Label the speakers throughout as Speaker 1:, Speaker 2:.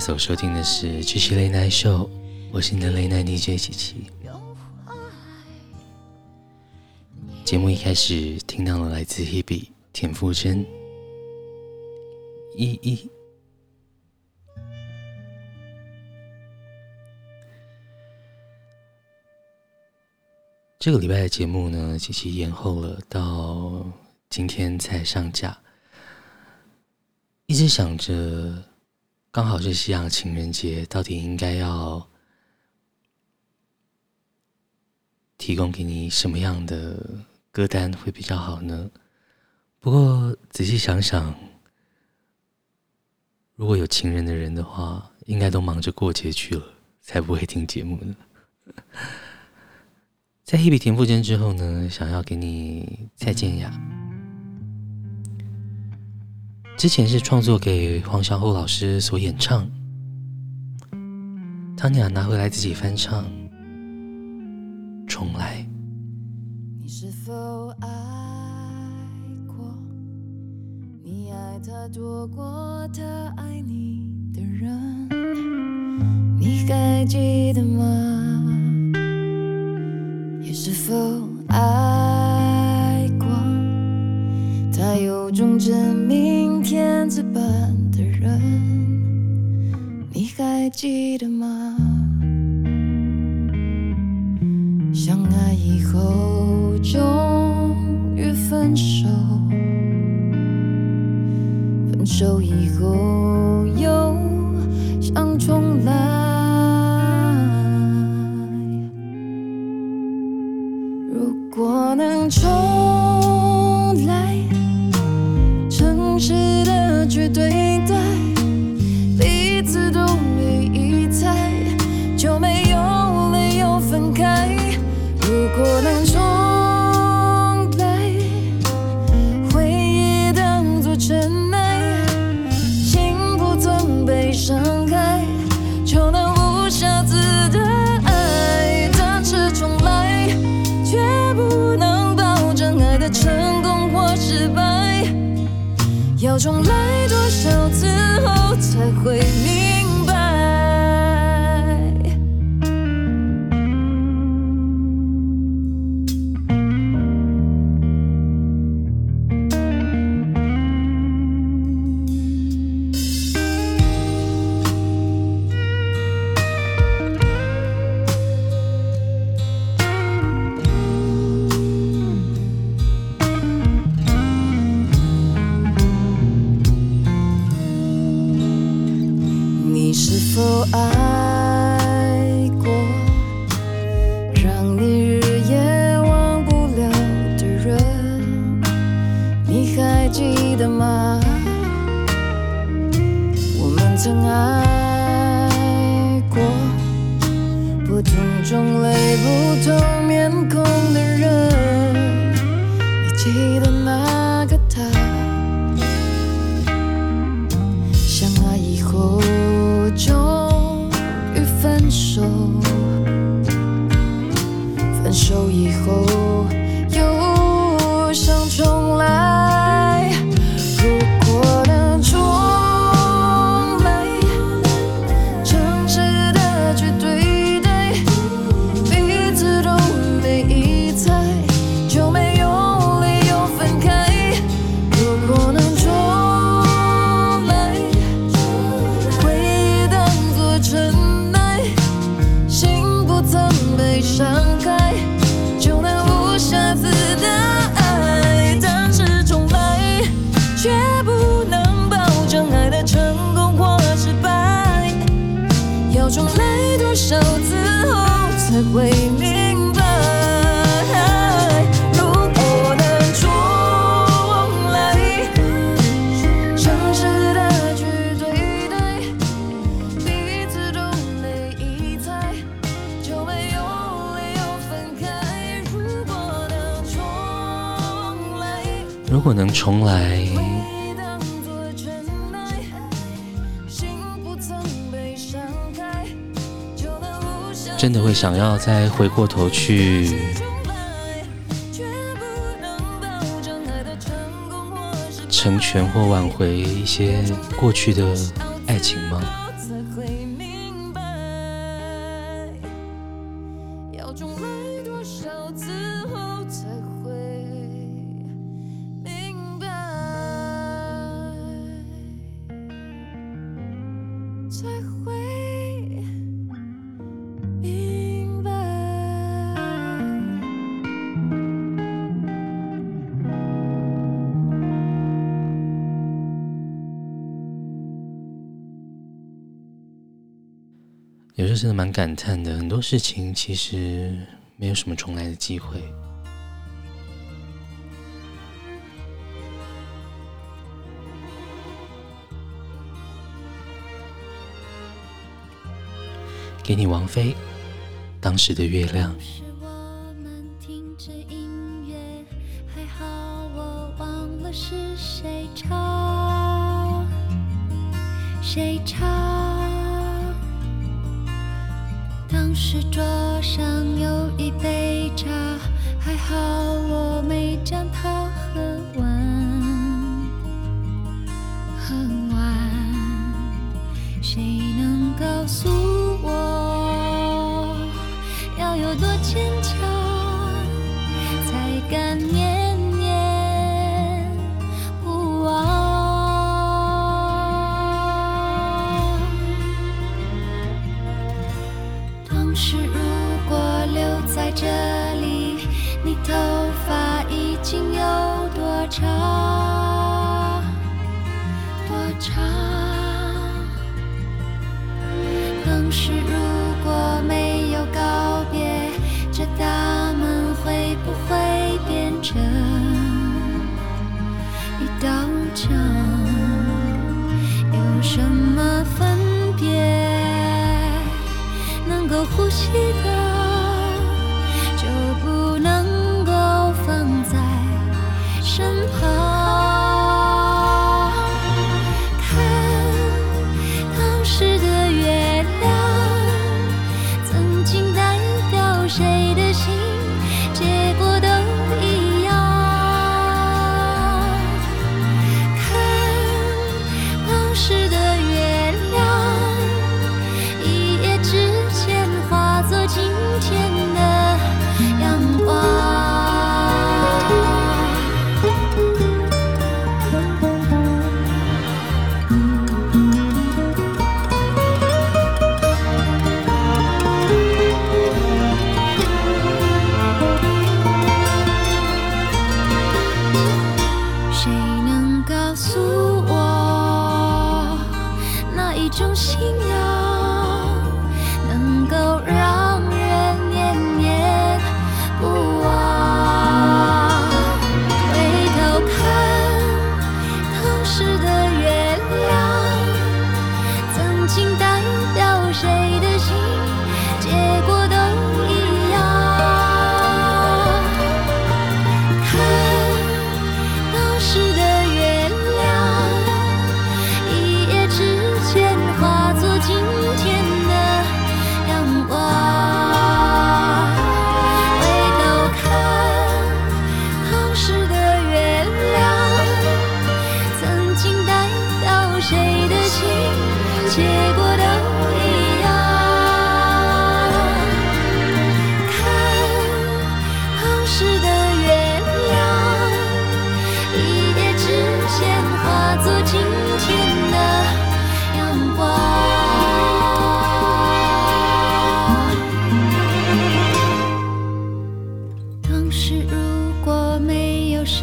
Speaker 1: 所收听的是《七七雷奈秀》，我是你的雷奈 DJ 七七。节目一开始听到了来自 Hebe 田馥甄，依依。这个礼拜的节目呢，七七延后了到今天才上架。一直想着，刚好是西洋情人节，到底应该要提供给你什么样的歌单会比较好呢？不过仔细想想，如果有情人的人的话，应该都忙着过节去了，才不会听节目呢。在一笔田馥甄之后呢，想要给你蔡健雅。之前是创作给黄小琥老师所演唱，唐雅拿回来自己翻唱，重来。
Speaker 2: 你是否爱过？你爱他多过他爱你的人？你还记得吗？你是否爱？那有种真命天子般的人，你还记得吗？相爱以后终于分手，分手以后要重来多少次后才会明？
Speaker 1: 如果能重来，真的会想要再回过头去，成全或挽回一些过去的爱情吗？真的蛮感叹的，很多事情其实没有什么重来的机会。给你王菲，当时的月亮。
Speaker 2: 谁唱是桌上有一杯茶，还好我没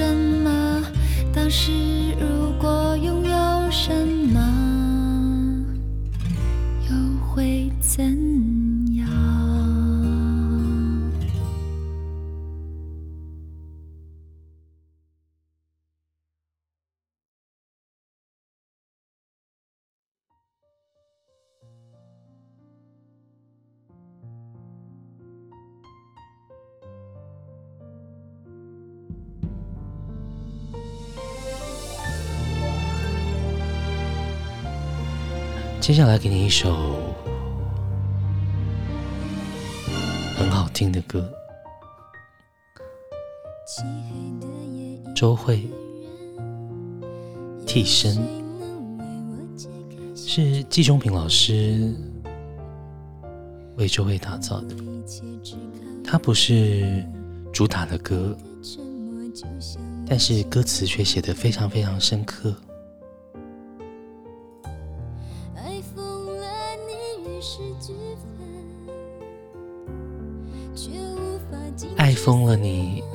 Speaker 2: 什
Speaker 3: 么？当时如果
Speaker 1: 接下来给你一首很好听的歌，周蕙《替身》是季中平老师为周蕙打造的，它不是主打的歌，但是歌词却写得非常非常深刻。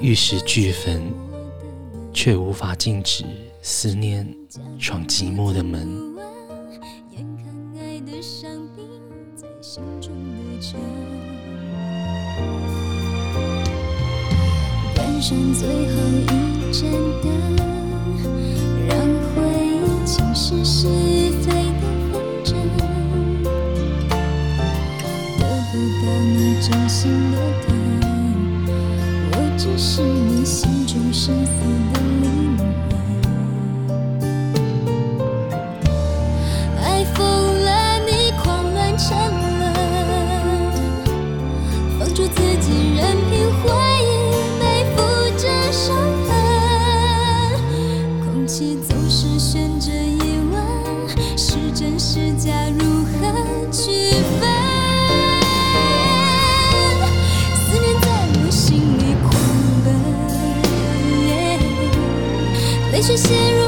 Speaker 1: 玉石俱焚，却无法禁止思念闯寂寞的
Speaker 3: 门。陷入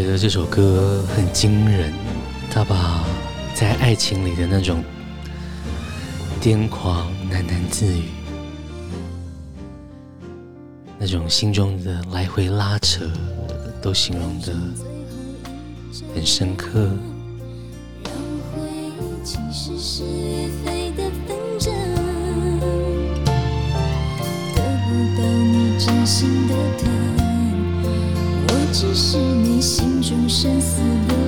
Speaker 1: 觉得这首歌很惊人，他把在爱情里的那种癫狂、喃喃自语，那种心中的来回拉扯，都形容得很深刻。
Speaker 3: 只是你心中深思的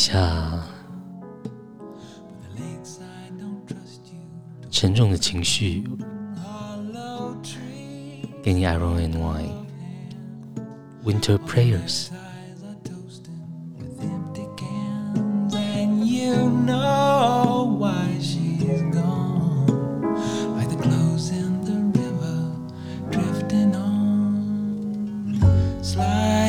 Speaker 1: 下沉重的情绪你 Iron and Wine Winter Prayers。
Speaker 4: Slide.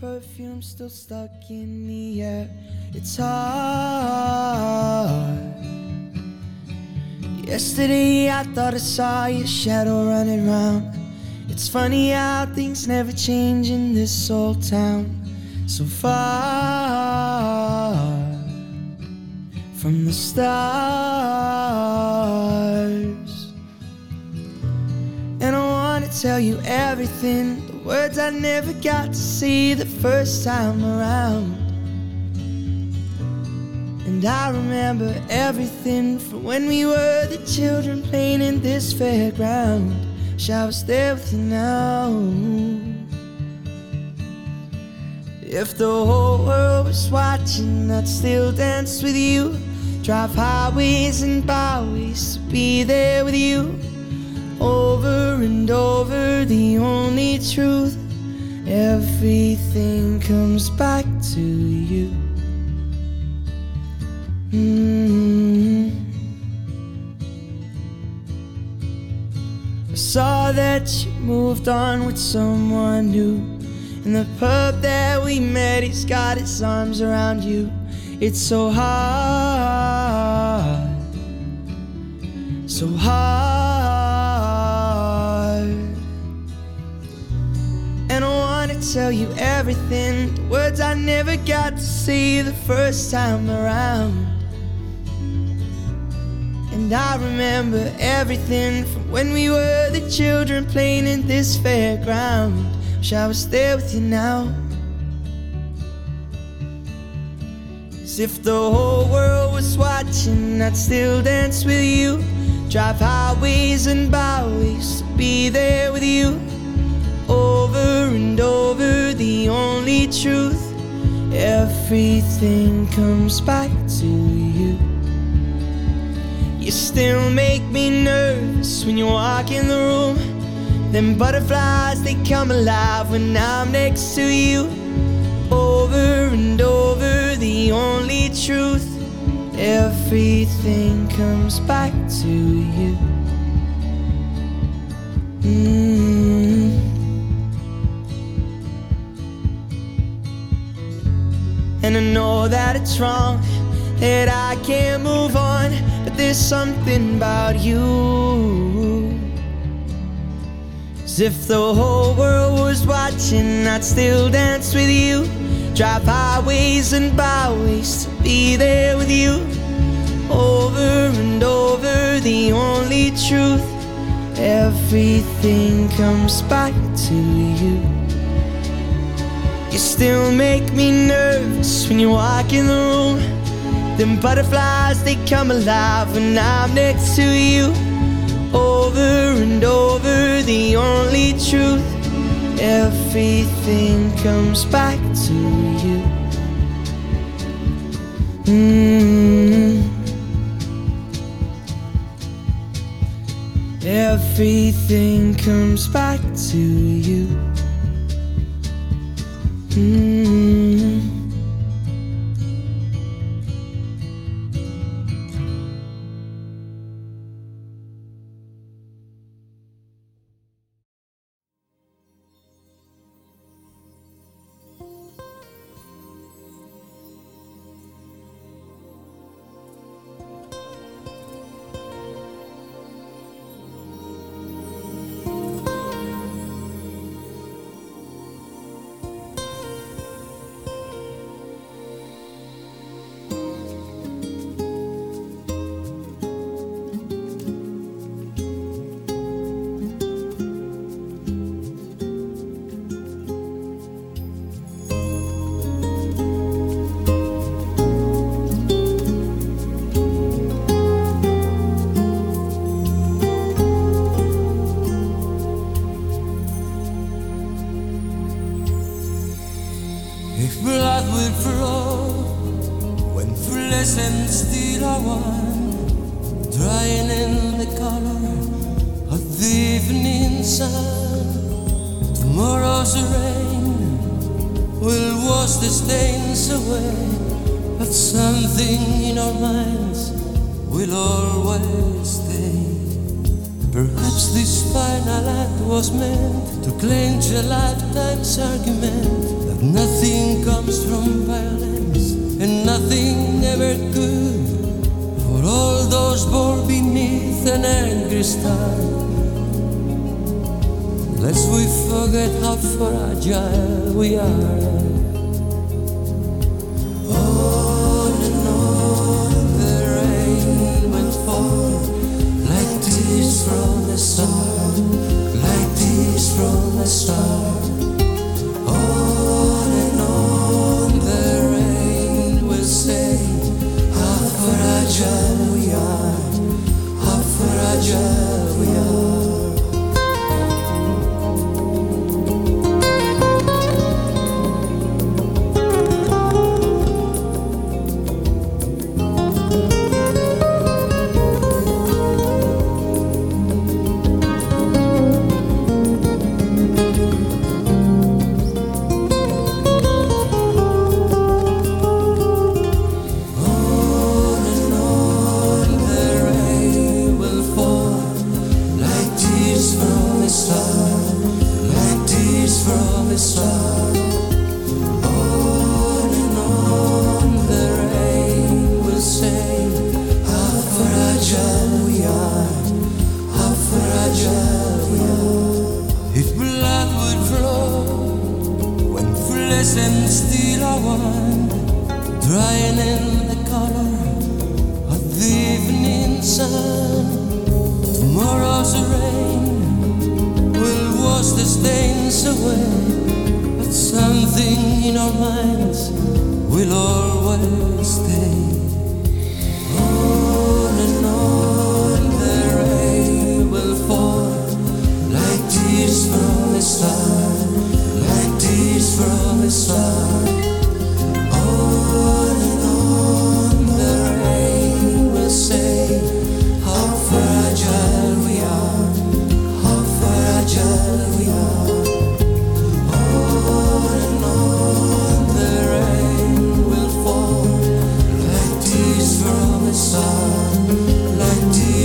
Speaker 5: Perfume still stuck in the air. It's hard. Yesterday I thought I saw your shadow running round. It's funny how things never change in this old town. So far from the stars. And I wanna tell you everything, words I never got to see the first time around. And I remember everything from when we were the children playing in this fairground. Wish I was there with you now. If the whole world was watching, I'd still dance with you. Drive highways and byways to be there with you. Over and over, the only truth. Everything comes back to you. Mm. I saw that you moved on with someone new. In the pub that we met, he's got his arms around you. It's so hard, so hard. Tell you everything, the words I never got to see the first time around. And I remember everything from when we were the children playing in this fairground. Wish I was there with you now. As if the whole world was watching, I'd still dance with you. Drive highways and byways to be there with you. Over and over, the only truth. Everything comes back to you. You still make me nervous when you walk in the room. Them butterflies, they come alive when I'm next to you. Over and over, the only truth. Everything comes back to you. Mm. And I know that it's wrong, that I can't move on, but there's something about you. As if the whole world was watching, I'd still dance with you. Drive highways and byways to be there with you. Over and over, the only truth. Everything comes back to you. You still make me nervous when you walk in the room. Them butterflies, they come alive when I'm next to you. Over and over, the only truth. Everything comes back to you.
Speaker 6: Mm. Everything comes back to you. Mm.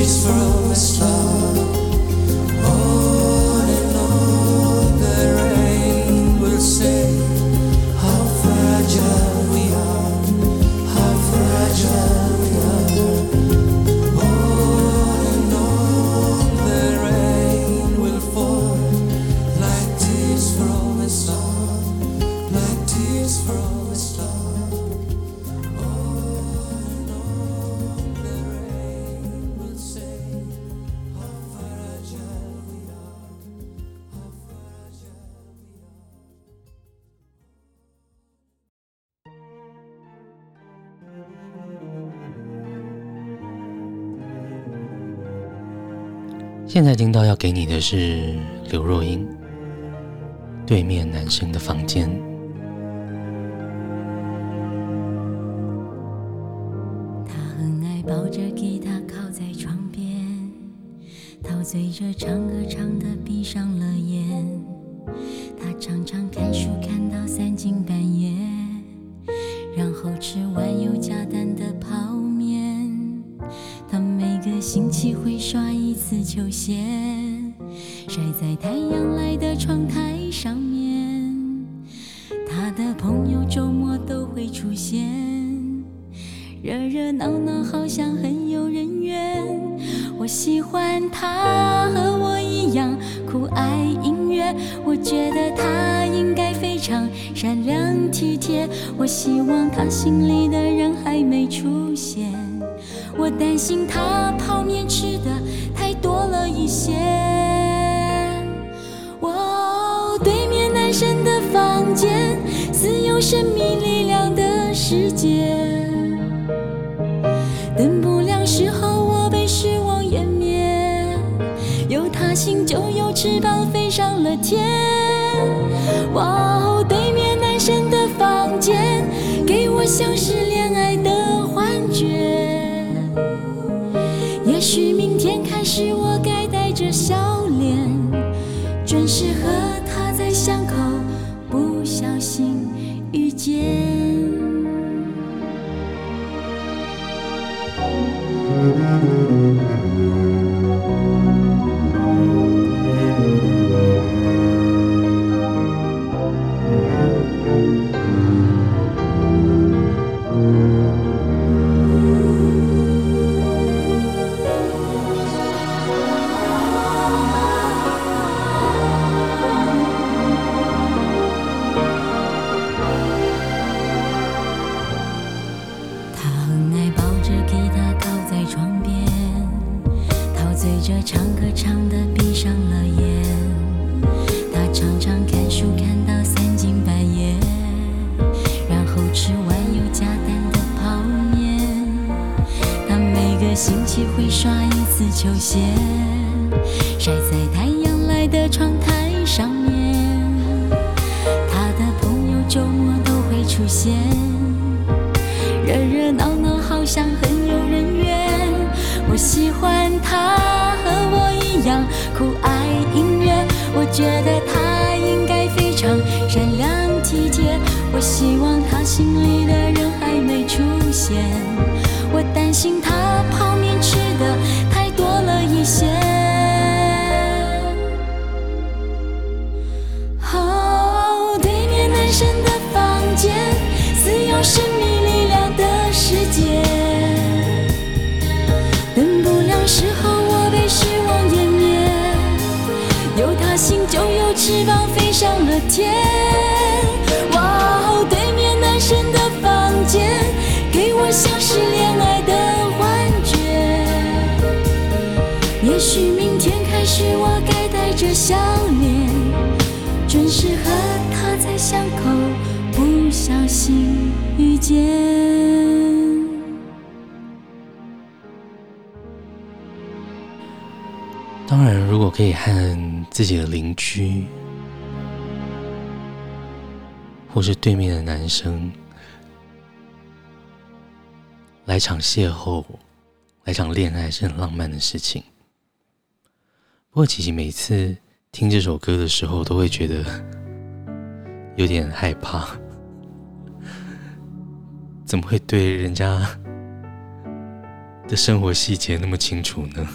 Speaker 1: for all this love. 现在听到要给你的是刘若英。对面男生的房间。他很爱抱着吉他靠在床边，陶醉着唱歌唱的闭上了眼。他常常看书看到三更半夜，然后吃完又加蛋。星期会刷一次球鞋，晒在太阳来的窗台上面。他的朋友周末都会出现。热热闹闹，好像很有人缘。我喜欢他和我一样酷爱音乐，我觉得他应该非常善良体贴。我希望他心里的人还没出现。我担心他泡面吃的太多了一些。哦，对面男生的房间，似有神秘力量的世界。等不亮时候，我被失望湮灭。有
Speaker 7: 他心就有翅膀飞上了天。哇哦，对面男生的房
Speaker 3: 间，给我像是恋是我该带着笑脸准时和他在巷口不小心遇见。丝球鞋，晒在太阳来的窗台上面。他的朋友周末都会出现，热热闹闹，好像很有人缘。我喜欢他和我一样酷爱音乐，我觉得他应该非常善良体贴。我希望他心里的人还没出现，我担心他泡面。有生命力量的世界。等不了时候，我被失望湮灭。有他心，就有翅膀飞上了天。哇哦，对面男生的房间，给我像是恋爱的幻觉。也许明天开始，我该带着笑脸，准时和他在巷口。不小心。遇见。
Speaker 1: 当然，如果可以和自己的邻居，或是对面的男生来场邂逅，来场恋爱，是很浪漫的事情。不过，琪琪每次听这首歌的时候，都会觉得有点害怕。怎么会对人家的生活细节那么清楚呢？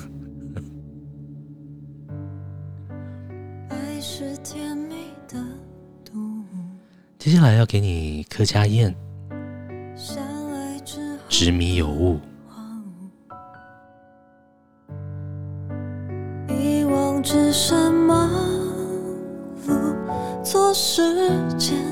Speaker 1: 接下来要给你柯佳嬿，执迷有误。
Speaker 2: 遗忘只剩忙碌做
Speaker 8: 时
Speaker 2: 间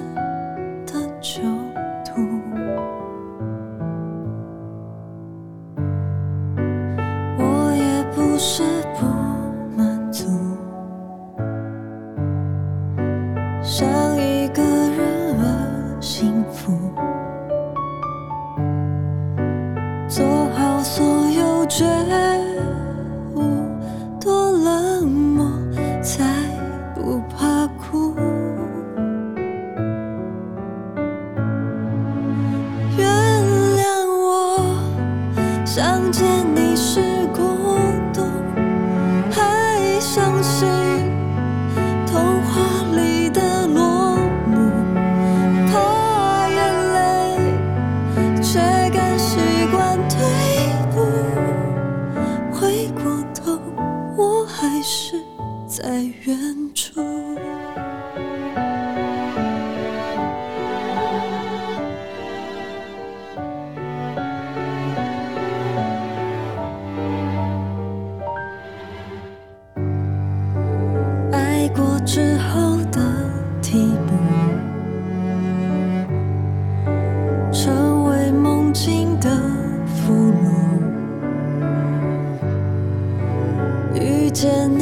Speaker 2: 见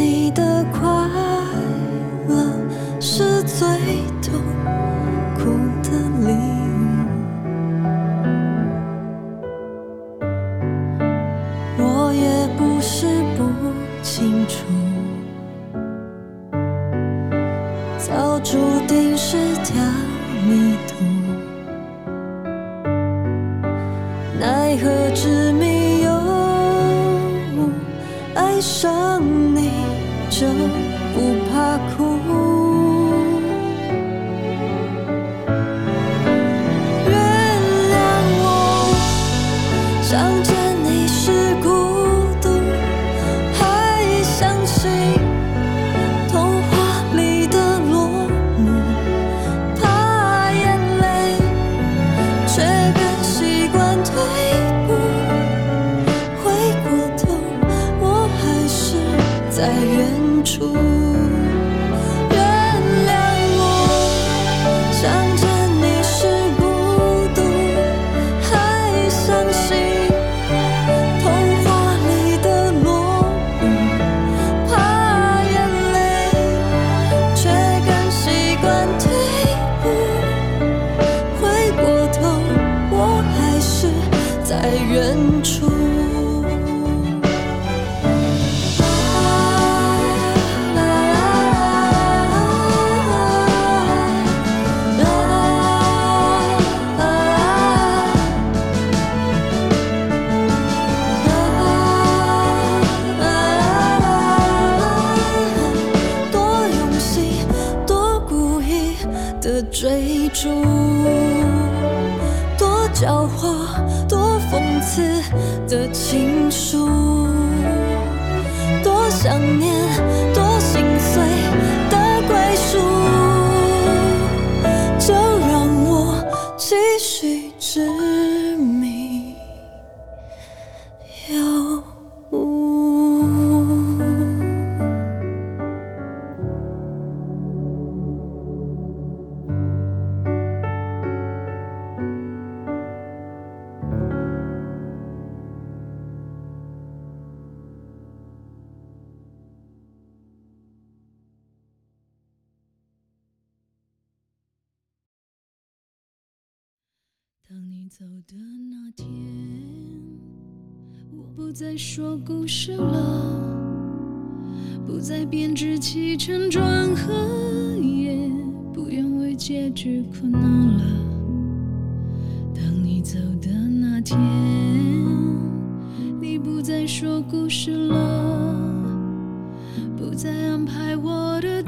Speaker 2: 走的那天我不再说故事了不再编织起承转合也不用为结局苦恼了。当你走的那天你不再说故事了不再安排我的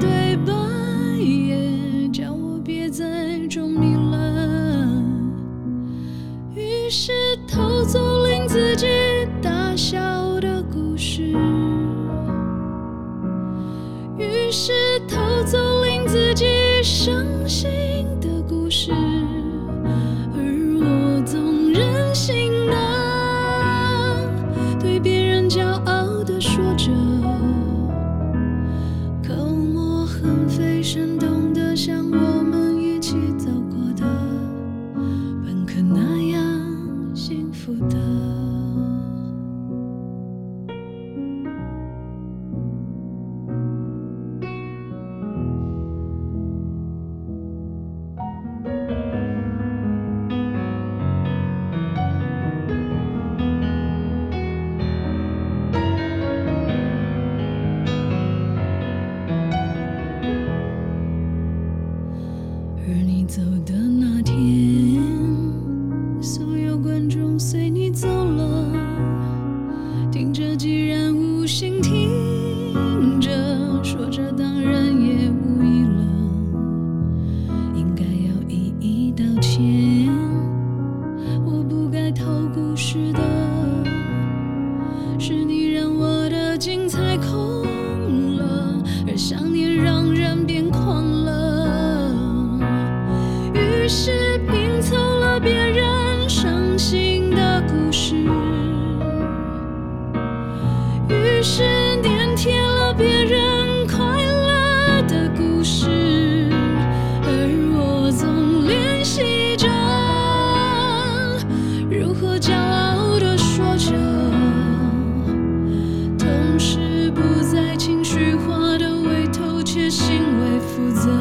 Speaker 9: 只剩下。负责。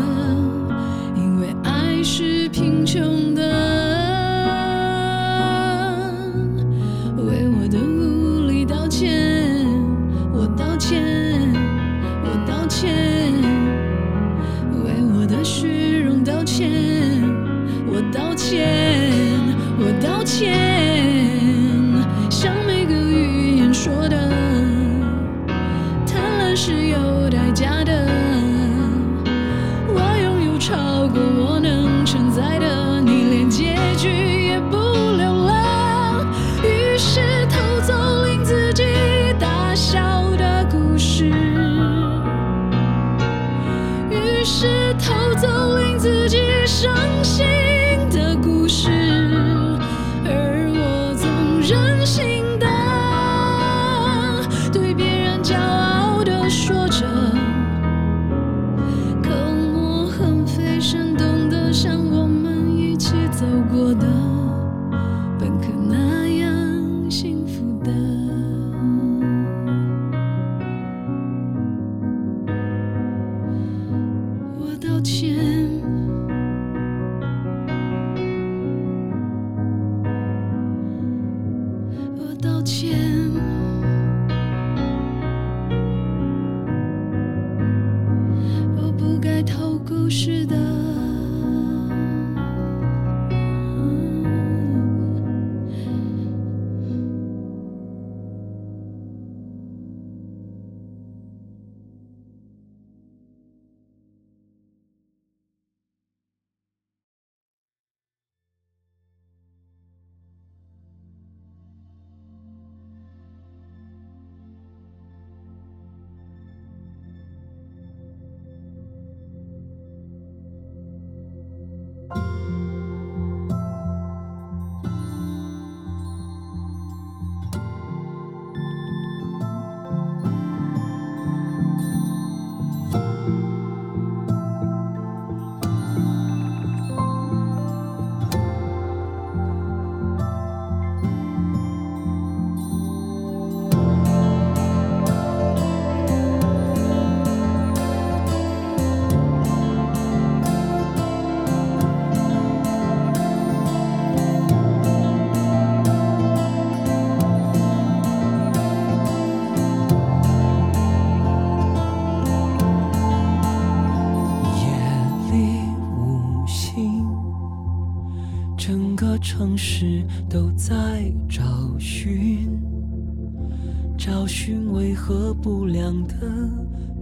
Speaker 9: 找寻为何不良的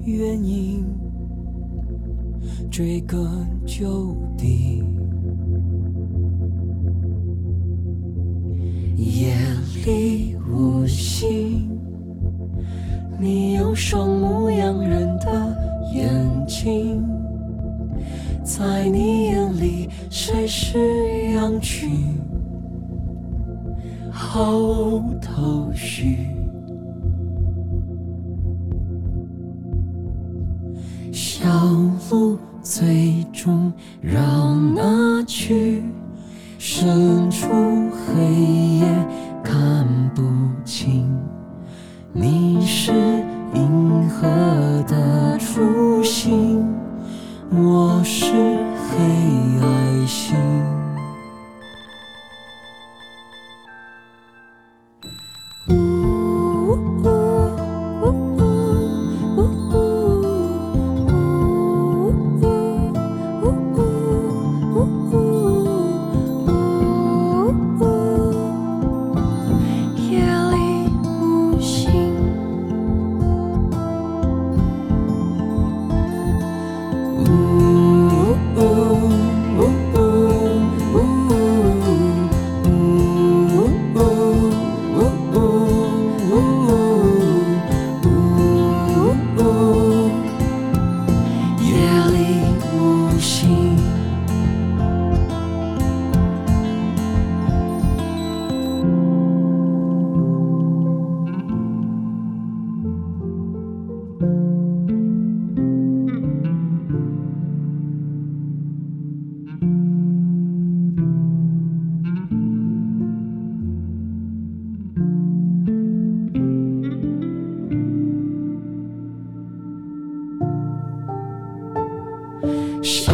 Speaker 9: 原因，追根究底。夜里无星，你有双牧羊人的眼睛，在你眼里谁是羊群，毫无头绪。小路最终绕哪去深处黑夜看不清。你是银河的初心我是黑矮星。小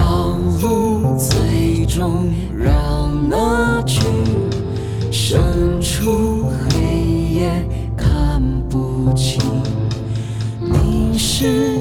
Speaker 9: 鹿最终
Speaker 2: 绕那去深处黑夜看不清。你是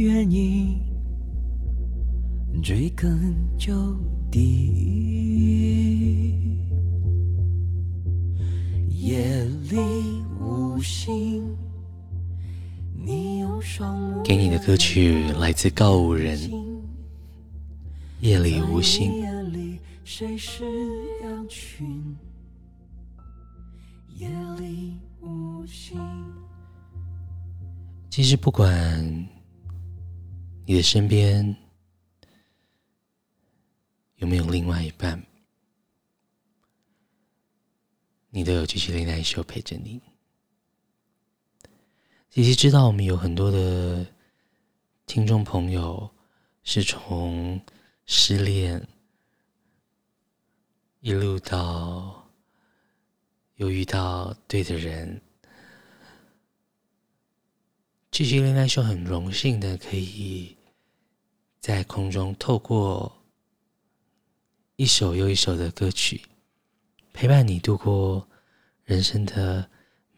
Speaker 2: 原因，追根究底。夜里无星，你用双目
Speaker 1: 给你的歌曲来自告五人，《夜里无星》。
Speaker 2: 夜里谁是羊群？夜里无星。
Speaker 1: 其实不管你的身边有没有另外一半，你都有 GG Late Night Show 陪着你。其实知道我们有很多的听众朋友是从失恋一路到又遇到对的人。GG Late Night Show 很荣幸的可以在空中透过一首又一首的歌曲，陪伴你度过人生的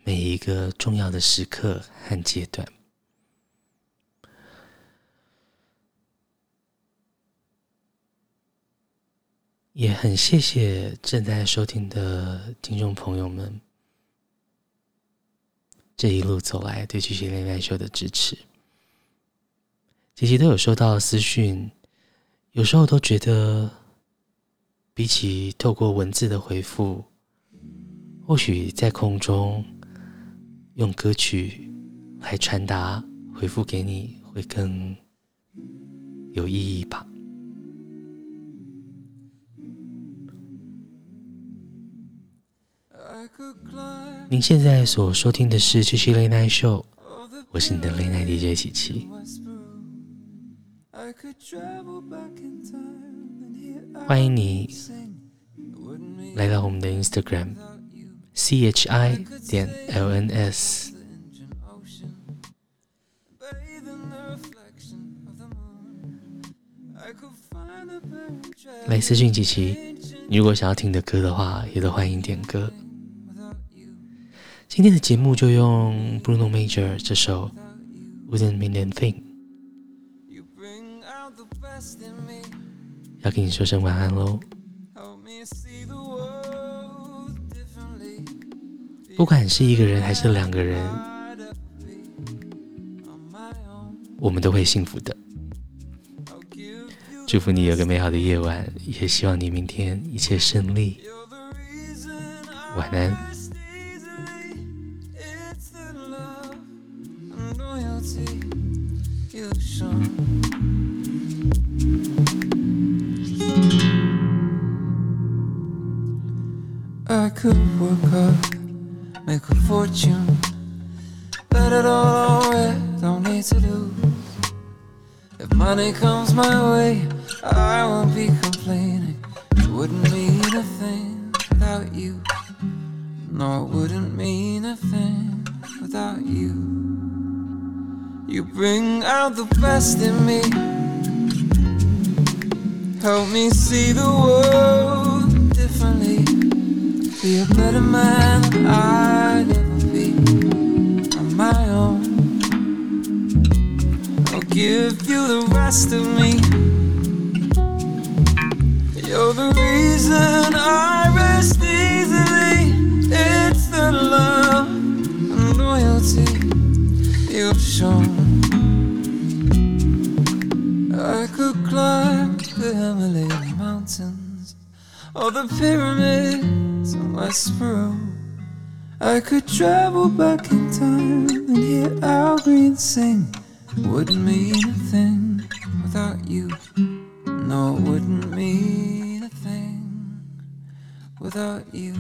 Speaker 1: 每一个重要的时刻和阶段。也很谢谢正在收听的听众朋友们。这一路走来，对 GG Late Night Show 的支持，姐姐都有收到私讯，有时候都觉得，比起透过文字的回复，或许在空中用歌曲来传达回复给你，会更有意义吧。您现在所收听的是 GG Late Night Show，我是你的 Late Night DJ 琪琪。欢迎你来到我们的 Instagram C H I 点 L N S，来私讯琪琪。你如果想要听的歌的话，也都欢迎点歌。今天的节目就用 Bruno Major 这首 Wouldn't Mean a Thing，要跟你说声晚安喽。不管是一个人还是两个人，我们都会幸福的。祝福你有个美好的夜晚，也希望你明天一切顺利。晚安。
Speaker 4: I could work hard, make a fortune, bet it all red, don't need to lose. If money comes my way, I won't be complaining. It wouldn't mean a thing. without you. No, it wouldn't mean a thing without you. You bring out the best in me. Help me see the world. Be a better man than I'd ever be on my own. I'll give you the rest of me. You're the reason I rest easily. It's the love and loyalty you've shown. I could climb the Himalayan mountains or the pyramids in West I could travel back in time and hear Al Green sing. Wouldn't mean a thing without you. No, it wouldn't mean a thing without you.